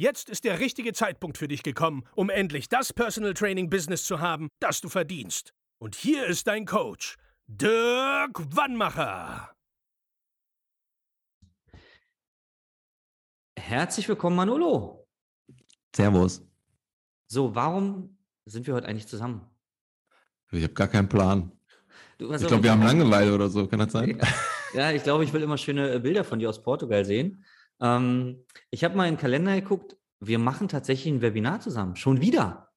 Jetzt ist der richtige Zeitpunkt für dich gekommen, um endlich das Personal Training Business zu haben, das du verdienst. Und hier ist dein Coach, Dirk Wannmacher. Herzlich willkommen, Manolo. Servus. So, warum sind wir heute eigentlich zusammen? Ich habe gar keinen Plan. Du, ich glaube, wir haben Langeweile oder so, kann das sein? Ja, ich glaube, ich will immer schöne Bilder von dir aus Portugal sehen. Ähm, ich habe mal in den Kalender geguckt, wir machen tatsächlich ein Webinar zusammen. Schon wieder.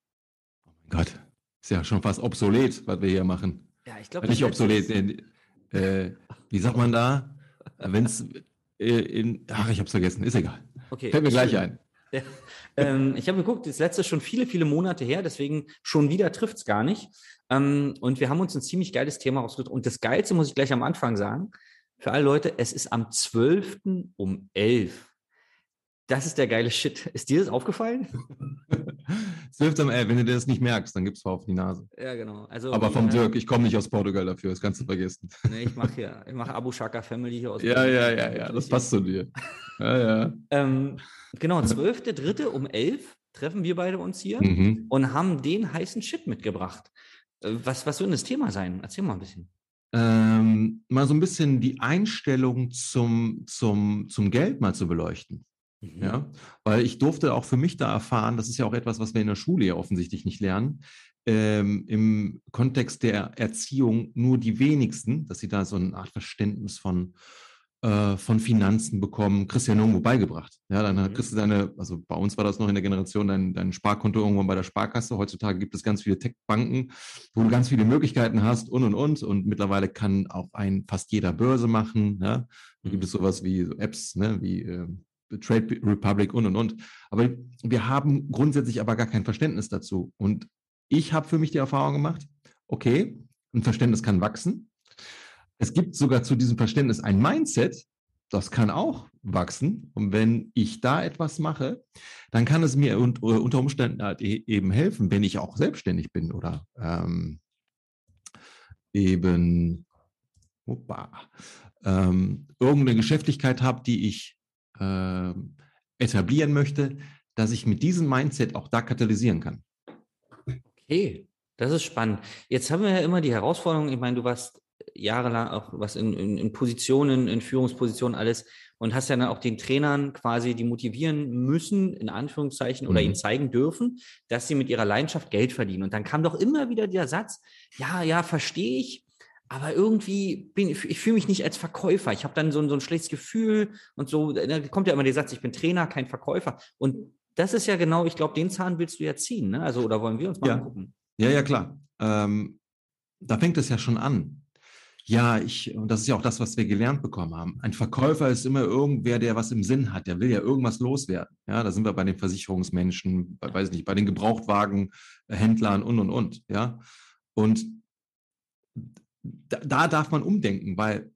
Oh mein Gott, ist ja schon fast obsolet, was wir hier machen. Ja, ich glaube. Nicht obsolet. Äh, äh, wie sagt man da? Wenn es äh, in. Ach, ich habe es vergessen, ist egal. Okay. Fällt mir gleich ein. Ja. Ähm, ich habe geguckt, das letzte ist schon viele, viele Monate her, deswegen schon wieder trifft es gar nicht. Ähm, und wir haben uns ein ziemlich geiles Thema ausgesucht. Und das Geilste muss ich gleich am Anfang sagen. Für alle Leute, es ist am 12. um 11. Das ist der geile Shit. Ist dir das aufgefallen? 12. um 11. Wenn du das nicht merkst, dann gibst du auf die Nase. Ja, genau. Also, Aber vom Dirk, ich komme nicht aus Portugal dafür, das kannst du vergessen. Nee, ich mache ja, ich mache Abu Shaka Family hier aus Ja, Portugal. ja, ja, ja, das passt zu dir. Ja, ja. ähm, genau, 12.3. um 11 treffen wir beide uns hier mhm. und haben den heißen Shit mitgebracht. Äh, was, was soll denn das Thema sein? Erzähl mal ein bisschen ähm, mal so ein bisschen die Einstellung zum, zum, zum Geld mal zu beleuchten. Mhm. Ja, weil ich durfte auch für mich da erfahren, das ist ja auch etwas, was wir in der Schule ja offensichtlich nicht lernen, ähm, im Kontext der Erziehung nur die wenigsten, dass sie da so eine Art Verständnis von äh, von Finanzen bekommen, ja nirgendwo beigebracht. Ja, dann mhm. kriegst du deine, also bei uns war das noch in der Generation, dein, dein Sparkonto irgendwann bei der Sparkasse. Heutzutage gibt es ganz viele Tech-Banken, wo du ganz viele Möglichkeiten hast und und und. Und mittlerweile kann auch ein fast jeder Börse machen. Ja? Da gibt es mhm. sowas wie so Apps, ne, wie äh, Trade Republic und und und. Aber wir haben grundsätzlich aber gar kein Verständnis dazu. Und ich habe für mich die Erfahrung gemacht, okay, ein Verständnis kann wachsen. Es gibt sogar zu diesem Verständnis ein Mindset, das kann auch wachsen. Und wenn ich da etwas mache, dann kann es mir unter Umständen halt e-, eben helfen, wenn ich auch selbstständig bin oder ähm, eben opa, ähm, irgendeine Geschäftigkeit habe, die ich äh, etablieren möchte, dass ich mit diesem Mindset auch da katalysieren kann. Okay, das ist spannend. Jetzt haben wir ja immer die Herausforderung, ich meine, du warst jahrelang auch was in, in, in Positionen, in Führungspositionen alles und hast ja dann auch den Trainern quasi die motivieren müssen, in Anführungszeichen, oder mhm. ihnen zeigen dürfen, dass sie mit ihrer Leidenschaft Geld verdienen. Und dann kam doch immer wieder der Satz, ja, ja, verstehe ich, aber irgendwie bin ich, ich fühle mich nicht als Verkäufer. Ich habe dann so, so ein schlechtes Gefühl und so, da kommt ja immer der Satz, ich bin Trainer, kein Verkäufer. Und das ist ja genau, ich glaube, den Zahn willst du ja ziehen, ne? Also, oder wollen wir uns mal ja. angucken? Ja, ja, klar. Ähm, da fängt es ja schon an. Ja, ich, und das ist ja auch das, was wir gelernt bekommen haben. Ein Verkäufer ist immer irgendwer, der was im Sinn hat. Der will ja irgendwas loswerden. Ja, da sind wir bei den Versicherungsmenschen, bei, weiß nicht, bei den Gebrauchtwagenhändlern und, und, und. Ja, und da, da darf man umdenken, weil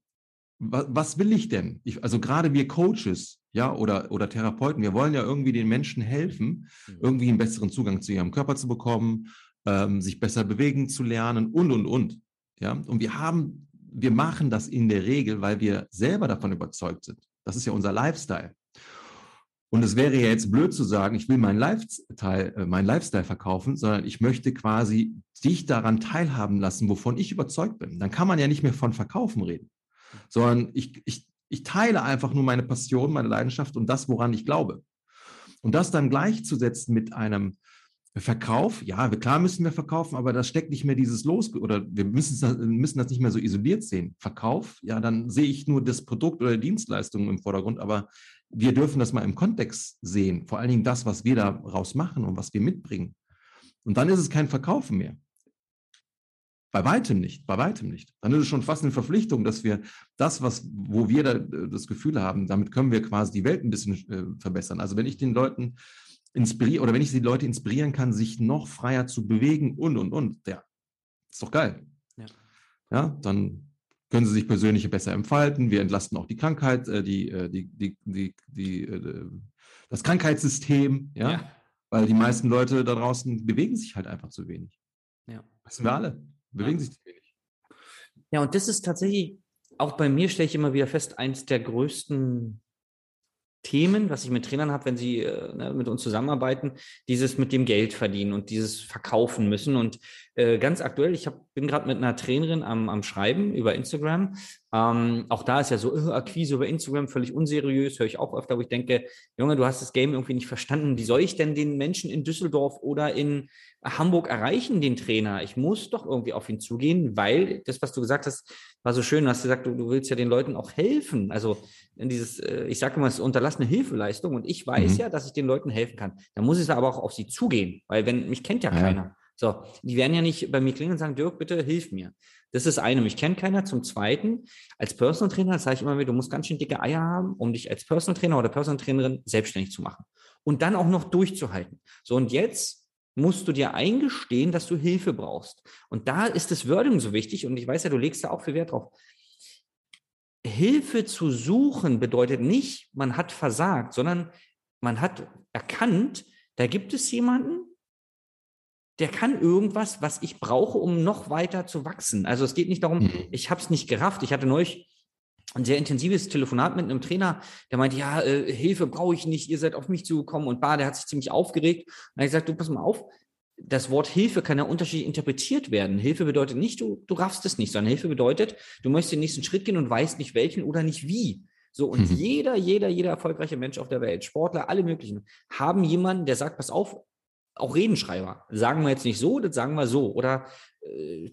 was, was will ich denn? Ich, also gerade wir Coaches, ja, oder, oder Therapeuten, wir wollen ja irgendwie den Menschen helfen, mhm. irgendwie einen besseren Zugang zu ihrem Körper zu bekommen, ähm, sich besser bewegen zu lernen und, und, und. Ja, und wir haben wir machen das in der Regel, weil wir selber davon überzeugt sind. Das ist ja unser Lifestyle. Und es wäre ja jetzt blöd zu sagen, ich will meinen Lifestyle, äh, Lifestyle verkaufen, sondern ich möchte quasi dich daran teilhaben lassen, wovon ich überzeugt bin. Dann kann man ja nicht mehr von Verkaufen reden, sondern ich, ich, ich teile einfach nur meine Passion, meine Leidenschaft und das, woran ich glaube. Und das dann gleichzusetzen mit einem Verkauf, ja, klar müssen wir verkaufen, aber das steckt nicht mehr dieses Los oder wir müssen das, müssen das nicht mehr so isoliert sehen. Verkauf, ja, dann sehe ich nur das Produkt oder die Dienstleistung im Vordergrund, aber wir dürfen das mal im Kontext sehen. Vor allen Dingen das, was wir daraus machen und was wir mitbringen. Und dann ist es kein Verkaufen mehr. Bei weitem nicht, bei weitem nicht. Dann ist es schon fast eine Verpflichtung, dass wir das, was, wo wir da, das Gefühl haben, damit können wir quasi die Welt ein bisschen äh, verbessern. Also wenn ich den Leuten inspirieren oder wenn ich die Leute inspirieren kann, sich noch freier zu bewegen und und und, ja, ist doch geil. Ja, ja dann können sie sich persönlich besser entfalten. Wir entlasten auch die Krankheit, äh, die, äh, die, die, die, die, äh, das Krankheitssystem, ja? ja? weil die meisten Leute da draußen bewegen sich halt einfach zu wenig. Ja. Wissen wir alle, bewegen ja. sich zu wenig. Ja, und das ist tatsächlich, auch bei mir stelle ich immer wieder fest, eins der größten Themen, was ich mit Trainern habe, wenn sie äh, ne, mit uns zusammenarbeiten, dieses mit dem Geld verdienen und dieses verkaufen müssen. Und äh, ganz aktuell, ich hab, bin gerade mit einer Trainerin am, am Schreiben über Instagram. Ähm, auch da ist ja so äh, Akquise über Instagram völlig unseriös, höre ich auch öfter, wo ich denke, Junge, du hast das Game irgendwie nicht verstanden. Wie soll ich denn den Menschen in Düsseldorf oder in Hamburg erreichen, den Trainer? Ich muss doch irgendwie auf ihn zugehen, weil das, was du gesagt hast, war so schön. Du hast gesagt, du, du willst ja den Leuten auch helfen. Also in dieses, äh, ich sage immer, es ist unterlassene Hilfeleistung und ich weiß mhm. ja, dass ich den Leuten helfen kann. Da muss ich aber auch auf sie zugehen, weil wenn mich kennt ja, ja. keiner. So, die werden ja nicht bei mir klingeln und sagen, Dirk, bitte hilf mir. Das ist eine, mich kennt keiner. Zum Zweiten, als Personal Trainer sage ich immer wieder, du musst ganz schön dicke Eier haben, um dich als Personal Trainer oder Personal Trainerin selbstständig zu machen. Und dann auch noch durchzuhalten. So, und jetzt musst du dir eingestehen, dass du Hilfe brauchst. Und da ist das Wording so wichtig. Und ich weiß ja, du legst da auch viel Wert drauf. Hilfe zu suchen bedeutet nicht, man hat versagt, sondern man hat erkannt, da gibt es jemanden, der kann irgendwas, was ich brauche, um noch weiter zu wachsen. Also es geht nicht darum, mhm. ich habe es nicht gerafft. Ich hatte neulich ein sehr intensives Telefonat mit einem Trainer, der meinte, ja, äh, Hilfe brauche ich nicht, ihr seid auf mich zugekommen und bar, der hat sich ziemlich aufgeregt. Und ich gesagt, du pass mal auf, das Wort Hilfe kann ja unterschiedlich interpretiert werden. Hilfe bedeutet nicht, du, du raffst es nicht, sondern Hilfe bedeutet, du möchtest den nächsten Schritt gehen und weißt nicht welchen oder nicht wie. So, und mhm. jeder, jeder, jeder erfolgreiche Mensch auf der Welt, Sportler, alle möglichen, haben jemanden, der sagt, pass auf, auch Redenschreiber. Sagen wir jetzt nicht so, das sagen wir so. Oder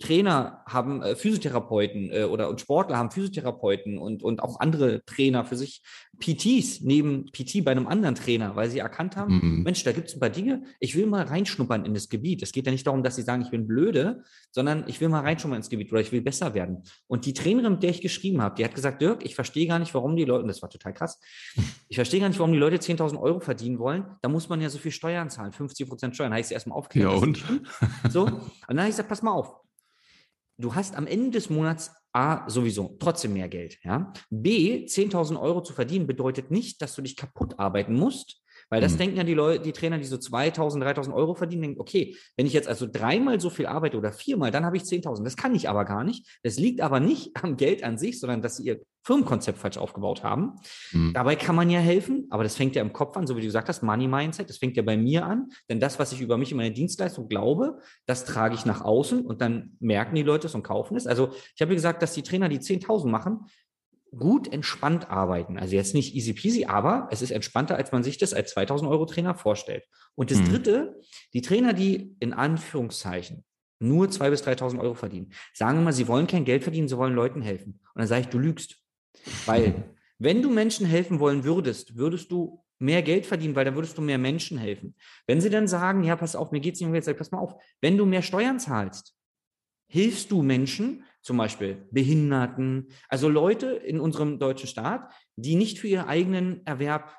Trainer haben äh, Physiotherapeuten äh, oder und Sportler haben Physiotherapeuten und, und auch andere Trainer für sich, PTs neben PT bei einem anderen Trainer, weil sie erkannt haben, mhm. Mensch, da gibt es ein paar Dinge, ich will mal reinschnuppern in das Gebiet. Es geht ja nicht darum, dass sie sagen, ich bin blöde, sondern ich will mal reinschnuppern ins Gebiet oder ich will besser werden. Und die Trainerin, mit der ich geschrieben habe, die hat gesagt, Dirk, ich verstehe gar nicht, warum die Leute, und das war total krass, ich verstehe gar nicht, warum die Leute 10.000 Euro verdienen wollen. Da muss man ja so viel Steuern zahlen, 50 Prozent Steuern. Da habe ich sie erstmal aufgeklärt. Ja, und? So, und dann habe ich gesagt, pass mal auf, du hast am Ende des Monats A, sowieso trotzdem mehr Geld. Ja? B, 10.000 Euro zu verdienen bedeutet nicht, dass du dich kaputt arbeiten musst, weil das mhm. denken ja die Leute, die Trainer, die so 2000, 3000 Euro verdienen, denken, okay, wenn ich jetzt also dreimal so viel arbeite oder viermal, dann habe ich 10.000. Das kann ich aber gar nicht. Das liegt aber nicht am Geld an sich, sondern dass sie ihr Firmenkonzept falsch aufgebaut haben. Mhm. Dabei kann man ja helfen, aber das fängt ja im Kopf an, so wie du gesagt hast, Money Mindset, das fängt ja bei mir an, denn das, was ich über mich in meine Dienstleistung glaube, das trage ich nach außen und dann merken die Leute es und kaufen es. Also ich habe gesagt, dass die Trainer, die 10.000 machen, gut entspannt arbeiten. Also jetzt nicht easy peasy, aber es ist entspannter, als man sich das als 2000 Euro Trainer vorstellt. Und das mhm. dritte, die Trainer, die in Anführungszeichen nur 2.000 bis 3.000 Euro verdienen, sagen immer, sie wollen kein Geld verdienen, sie wollen Leuten helfen. Und dann sage ich, du lügst. Weil, wenn du Menschen helfen wollen würdest, würdest du mehr Geld verdienen, weil dann würdest du mehr Menschen helfen. Wenn sie dann sagen, ja, pass auf, mir geht es nicht um Geld, sag, pass mal auf, wenn du mehr Steuern zahlst, hilfst du Menschen, zum Beispiel Behinderten, also Leute in unserem deutschen Staat, die nicht für ihren eigenen Erwerb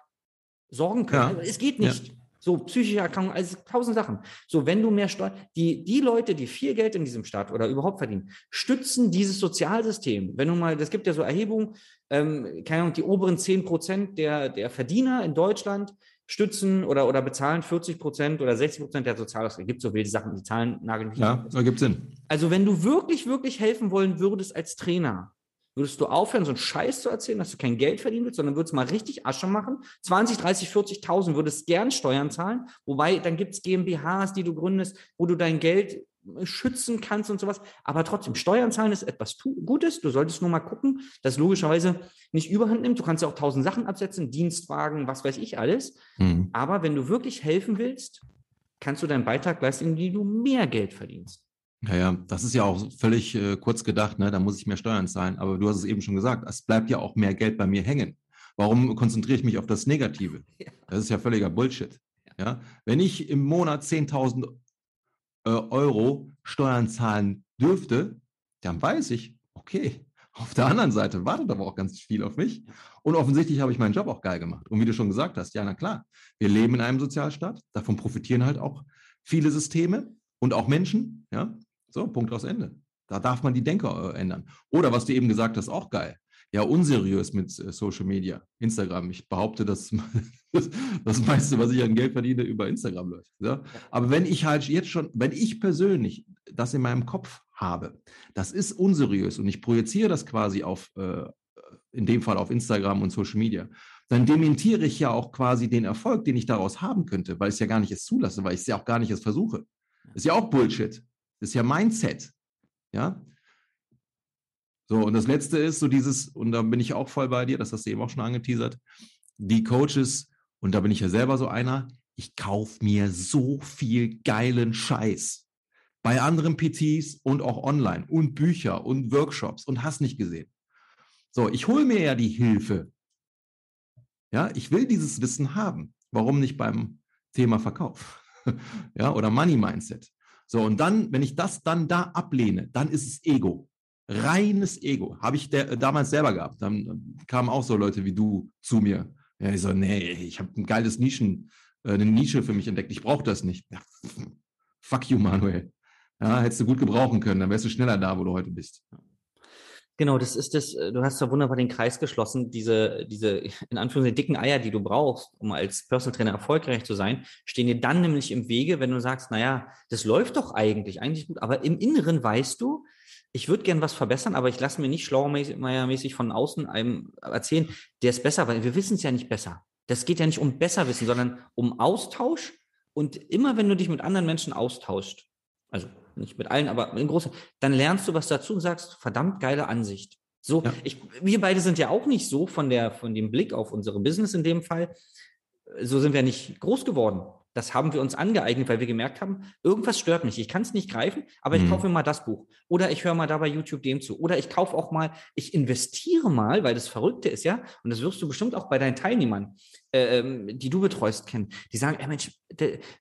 sorgen können. Ja. Es geht nicht. Ja. So, psychische Erkrankungen, also tausend Sachen. So, wenn du mehr Steuern, die, die Leute, die viel Geld in diesem Staat oder überhaupt verdienen, stützen dieses Sozialsystem. Wenn du mal, das gibt ja so Erhebungen, ähm, keine Ahnung, die oberen zehn Prozent der, der Verdiener in Deutschland stützen oder, oder bezahlen 40 Prozent oder 60 Prozent der Sozialausgaben. Es gibt so wilde Sachen, die Zahlen nageln nicht. Ja, da gibt Sinn. Also wenn du wirklich, wirklich helfen wollen würdest als Trainer, würdest du aufhören, so einen Scheiß zu erzählen, dass du kein Geld verdienen willst, sondern würdest mal richtig Asche machen. 20, 30, 40.000 würdest gern Steuern zahlen. Wobei, dann gibt es GmbHs, die du gründest, wo du dein Geld schützen kannst und sowas. Aber trotzdem, Steuern zahlen ist etwas Gutes. Du solltest nur mal gucken, dass logischerweise nicht überhand nimmt. Du kannst ja auch tausend Sachen absetzen, Dienstwagen, was weiß ich alles. Mhm. Aber wenn du wirklich helfen willst, kannst du deinen Beitrag leisten, indem du mehr Geld verdienst. Ja, ja, das ist ja auch völlig äh, kurz gedacht, ne? da muss ich mehr Steuern zahlen. Aber du hast es eben schon gesagt, es bleibt ja auch mehr Geld bei mir hängen. Warum konzentriere ich mich auf das Negative? Ja. Das ist ja völliger Bullshit. Ja. ja? Wenn ich im Monat 10.000 äh, Euro Steuern zahlen dürfte, dann weiß ich, okay, Auf der anderen Seite wartet aber auch ganz viel auf mich. Und offensichtlich habe ich meinen Job auch geil gemacht. Und wie du schon gesagt hast, ja, na klar, wir leben in einem Sozialstaat. Davon profitieren halt auch viele Systeme und auch Menschen. Ja, so, Punkt aus Ende. Da darf man die Denke äh, ändern. Oder was du eben gesagt hast, auch geil. Ja, unseriös mit äh, Social Media, Instagram. Ich behaupte, dass das meiste, was ich an Geld verdiene, über Instagram läuft. Ja? Aber wenn ich halt jetzt schon, wenn ich persönlich das in meinem Kopf habe, das ist unseriös und ich projiziere das quasi auf, äh, in dem Fall auf Instagram und Social Media, dann dementiere ich ja auch quasi den Erfolg, den ich daraus haben könnte, weil ich es ja gar nicht erst zulasse, weil ich es ja auch gar nicht erst versuche. Das ist ja auch Bullshit. Das ist ja Mindset. Ja. So, und das letzte ist so dieses, und da bin ich auch voll bei dir, das hast du eben auch schon angeteasert, die Coaches, und da bin ich ja selber so einer, ich kaufe mir so viel geilen Scheiß bei anderen PTs und auch online und Bücher und Workshops und hast nicht gesehen. So, ich hole mir ja die Hilfe. Ja, ich will dieses Wissen haben. Warum nicht beim Thema Verkauf? ja, oder Money Mindset. So, und dann, wenn ich das dann da ablehne, dann ist es Ego. Reines Ego. Habe ich der, damals selber gehabt. Dann kamen auch so Leute wie du zu mir. Ja, ich so, nee, ich habe ein geiles Nischen, äh, eine Nische für mich entdeckt. Ich brauche das nicht. Ja, fuck you, Manuel. Ja, hättest du gut gebrauchen können, dann wärst du schneller da, wo du heute bist. Genau, das ist das, äh, du hast da wunderbar den Kreis geschlossen. Diese, diese, in Anführungszeichen, dicken Eier, die du brauchst, um als Personal Trainer erfolgreich zu sein, stehen dir dann nämlich im Wege, wenn du sagst, naja, das läuft doch eigentlich, eigentlich gut, aber im Inneren weißt du, ich würde gern was verbessern, aber ich lasse mir nicht schlauermäßig von außen einem erzählen, der ist besser, weil wir wissen es ja nicht besser. Das geht ja nicht um Besserwissen, sondern um Austausch. Und immer wenn du dich mit anderen Menschen austauscht, also nicht mit allen, aber in großen, dann lernst du was dazu und sagst, verdammt geile Ansicht. So, ja. ich, wir beide sind ja auch nicht so von der, von dem Blick auf unsere Business in dem Fall. So sind wir nicht groß geworden. Das haben wir uns angeeignet, weil wir gemerkt haben, irgendwas stört mich. Ich kann es nicht greifen, aber ich mhm. kaufe mir mal das Buch. Oder ich höre mal da bei YouTube dem zu. Oder ich kaufe auch mal, ich investiere mal, weil das Verrückte ist ja, und das wirst du bestimmt auch bei deinen Teilnehmern, äh, ähm, die du betreust, kennen. Die sagen, ey Mensch,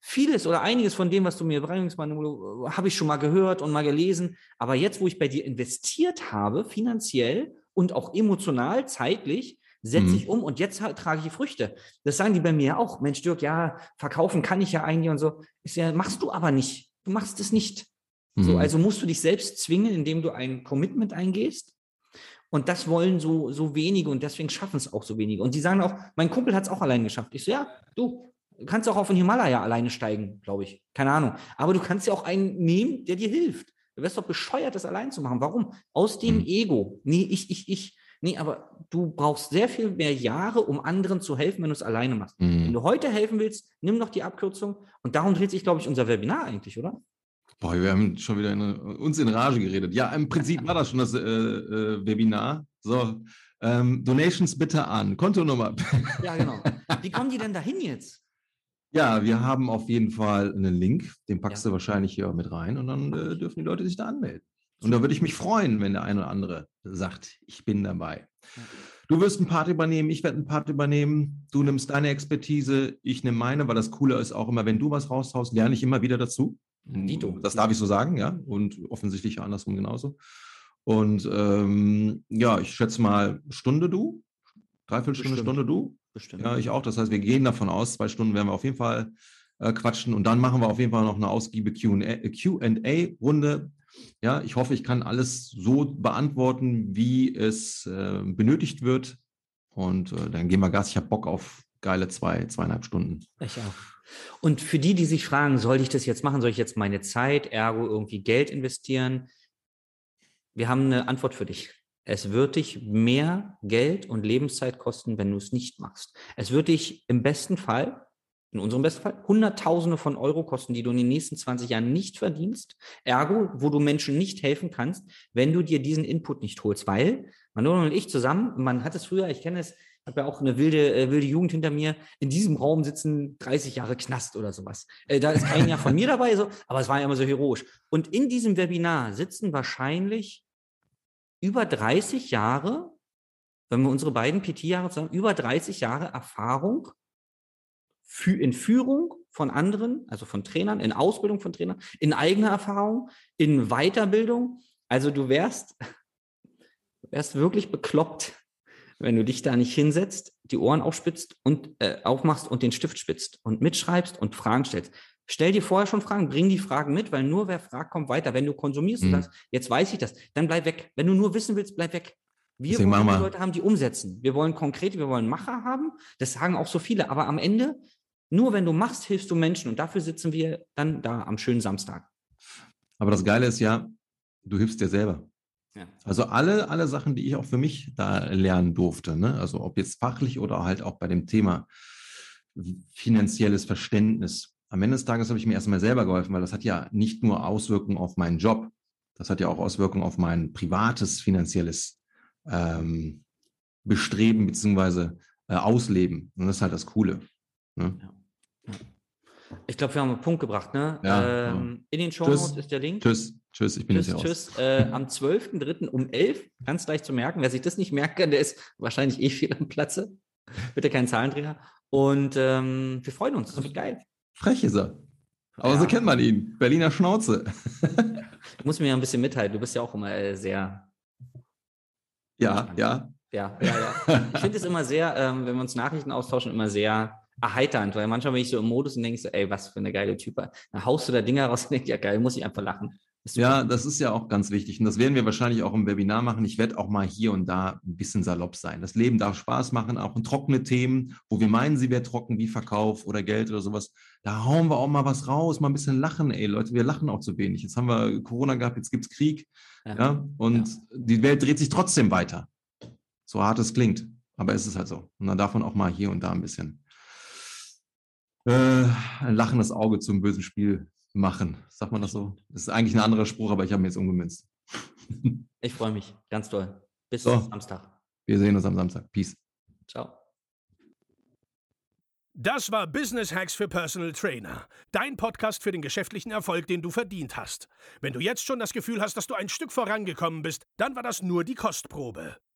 vieles oder einiges von dem, was du mir bringst, habe ich schon mal gehört und mal gelesen. Aber jetzt, wo ich bei dir investiert habe, finanziell und auch emotional, zeitlich, setze mhm. ich um und jetzt trage ich die Früchte. Das sagen die bei mir auch. Mensch, Dirk, ja, verkaufen kann ich ja eigentlich und so. Ist ja, machst du aber nicht. Du machst es nicht. Mhm. So, also musst du dich selbst zwingen, indem du ein Commitment eingehst. Und das wollen so, so wenige und deswegen schaffen es auch so wenige. Und die sagen auch, mein Kumpel hat es auch allein geschafft. Ich so, ja, du kannst auch auf den Himalaya alleine steigen, glaube ich. Keine Ahnung. Aber du kannst ja auch einen nehmen, der dir hilft. Du wirst doch bescheuert, das allein zu machen. Warum? Aus dem mhm. Ego. Nee, ich, ich, ich. Nee, aber du brauchst sehr viel mehr Jahre, um anderen zu helfen, wenn du es alleine machst. Mhm. Wenn du heute helfen willst, nimm doch die Abkürzung. Und darum dreht sich, glaube ich, unser Webinar eigentlich, oder? Boah, wir haben schon wieder in, uns in Rage geredet. Ja, im Prinzip war das schon das äh, äh, Webinar. So, ähm, Donations bitte an. Kontonummer. Ja, genau. Wie kommen die denn dahin jetzt? Ja, wir haben auf jeden Fall einen Link, den packst ja. du wahrscheinlich hier mit rein und dann äh, dürfen die Leute sich da anmelden. Und da würde ich mich freuen, wenn der eine oder andere sagt, ich bin dabei. Du wirst einen Part übernehmen, ich werde einen Part übernehmen. Du nimmst deine Expertise, ich nehme meine, weil das Coole ist auch immer, wenn du was raushaust, lerne ich immer wieder dazu. Dito. Das darf ich so sagen, ja. Und offensichtlich andersrum genauso. Und ähm, ja, ich schätze mal Stunde du, Dreiviertelstunde, Bestimmt. Stunde du. Bestimmt. Ja, ich auch. Das heißt, wir gehen davon aus, zwei Stunden werden wir auf jeden Fall äh, quatschen. Und dann machen wir auf jeden Fall noch eine ausgiebige QA-Runde ja, ich hoffe, ich kann alles so beantworten, wie es äh, benötigt wird. Und äh, dann gehen wir Gas. Ich habe Bock auf geile zwei, zweieinhalb Stunden. Ich auch. Und für die, die sich fragen, soll ich das jetzt machen? Soll ich jetzt meine Zeit, ergo irgendwie Geld investieren? Wir haben eine Antwort für dich. Es wird dich mehr Geld und Lebenszeit kosten, wenn du es nicht machst. Es wird dich im besten Fall in unserem besten Fall, Hunderttausende von Euro kosten, die du in den nächsten 20 Jahren nicht verdienst. Ergo, wo du Menschen nicht helfen kannst, wenn du dir diesen Input nicht holst. Weil, Manuel und ich zusammen, man hat es früher, ich kenne es, habe ja auch eine wilde, äh, wilde Jugend hinter mir. In diesem Raum sitzen 30 Jahre Knast oder sowas. Äh, da ist kein Jahr von mir dabei, so, aber es war ja immer so heroisch. Und in diesem Webinar sitzen wahrscheinlich über 30 Jahre, wenn wir unsere beiden PT-Jahre zusammen, über 30 Jahre Erfahrung in Führung von anderen, also von Trainern, in Ausbildung von Trainern, in eigener Erfahrung, in Weiterbildung. Also du wärst Du wärst wirklich bekloppt, wenn du dich da nicht hinsetzt, die Ohren aufspitzt und äh, aufmachst und den Stift spitzt und mitschreibst und Fragen stellst. Stell dir vorher schon Fragen, bring die Fragen mit, weil nur wer fragt, kommt weiter. Wenn du konsumierst Mhm. und sagst, jetzt weiß ich das, dann bleib weg. Wenn du nur wissen willst, bleib weg. Wir Deswegen wollen die Leute haben, die umsetzen. Wir wollen konkrete, wir wollen Macher haben. Das sagen auch so viele. Aber am Ende, nur wenn du machst, hilfst du Menschen. Und dafür sitzen wir dann da am schönen Samstag. Aber das Geile ist ja, du hilfst dir selber. Ja. Also alle, alle Sachen, die ich auch für mich da lernen durfte, ne? also ob jetzt fachlich oder halt auch bei dem Thema finanzielles Verständnis. Am Ende des Tages habe ich mir erstmal selber geholfen, weil das hat ja nicht nur Auswirkungen auf meinen Job, das hat ja auch Auswirkungen auf mein privates finanzielles ähm, Bestreben beziehungsweise äh, Ausleben. Und das ist halt das Coole. Ne? Ich glaube, wir haben einen Punkt gebracht. Ne? Ja, ähm, In den Show. Notes ist der Link. Tschüss, tschüss, ich bin Tschüss, jetzt hier tschüss. Äh, am 12.03. um 11, ganz leicht zu merken. Wer sich das nicht merken kann, der ist wahrscheinlich eh viel am Platze. Bitte kein Zahlendreher. Und ähm, wir freuen uns. Das wird geil. Frech ist er. Aber Ja. so kennt man ihn. Berliner Schnauze. Du musst mir ja ein bisschen mithalten. Du bist ja auch immer äh, sehr, Ja, ja. ja, ja, ja. Ich finde es immer sehr, ähm, wenn wir uns Nachrichten austauschen, immer sehr erheiternd, weil manchmal bin ich so im Modus und denke so, ey, was für eine geile Type. Dann haust du da Dinger raus und denkst, ja geil, muss ich einfach lachen. Super. Ja, das ist ja auch ganz wichtig. Und das werden wir wahrscheinlich auch im Webinar machen. Ich werde auch mal hier und da ein bisschen salopp sein. Das Leben darf Spaß machen, auch in trockene Themen, wo wir meinen, sie wäre trocken, wie Verkauf oder Geld oder sowas. Da hauen wir auch mal was raus, mal ein bisschen lachen. Ey, Leute, wir lachen auch zu wenig. Jetzt haben wir Corona gehabt, jetzt gibt es Krieg. Ja, und die Welt dreht sich trotzdem weiter. So hart es klingt. Aber es ist halt so. Und dann darf man auch mal hier und da ein bisschen äh, ein lachendes Auge zum bösen Spiel machen. Sagt man das so? Das ist eigentlich ein anderer Spruch, aber ich habe ihn jetzt umgemünzt. Ich freue mich ganz doll. Bis So. Samstag. Wir sehen uns am Samstag. Peace. Ciao. Das war Business Hacks für Personal Trainer. Dein Podcast für den geschäftlichen Erfolg, den du verdient hast. Wenn du jetzt schon das Gefühl hast, dass du ein Stück vorangekommen bist, dann war das nur die Kostprobe.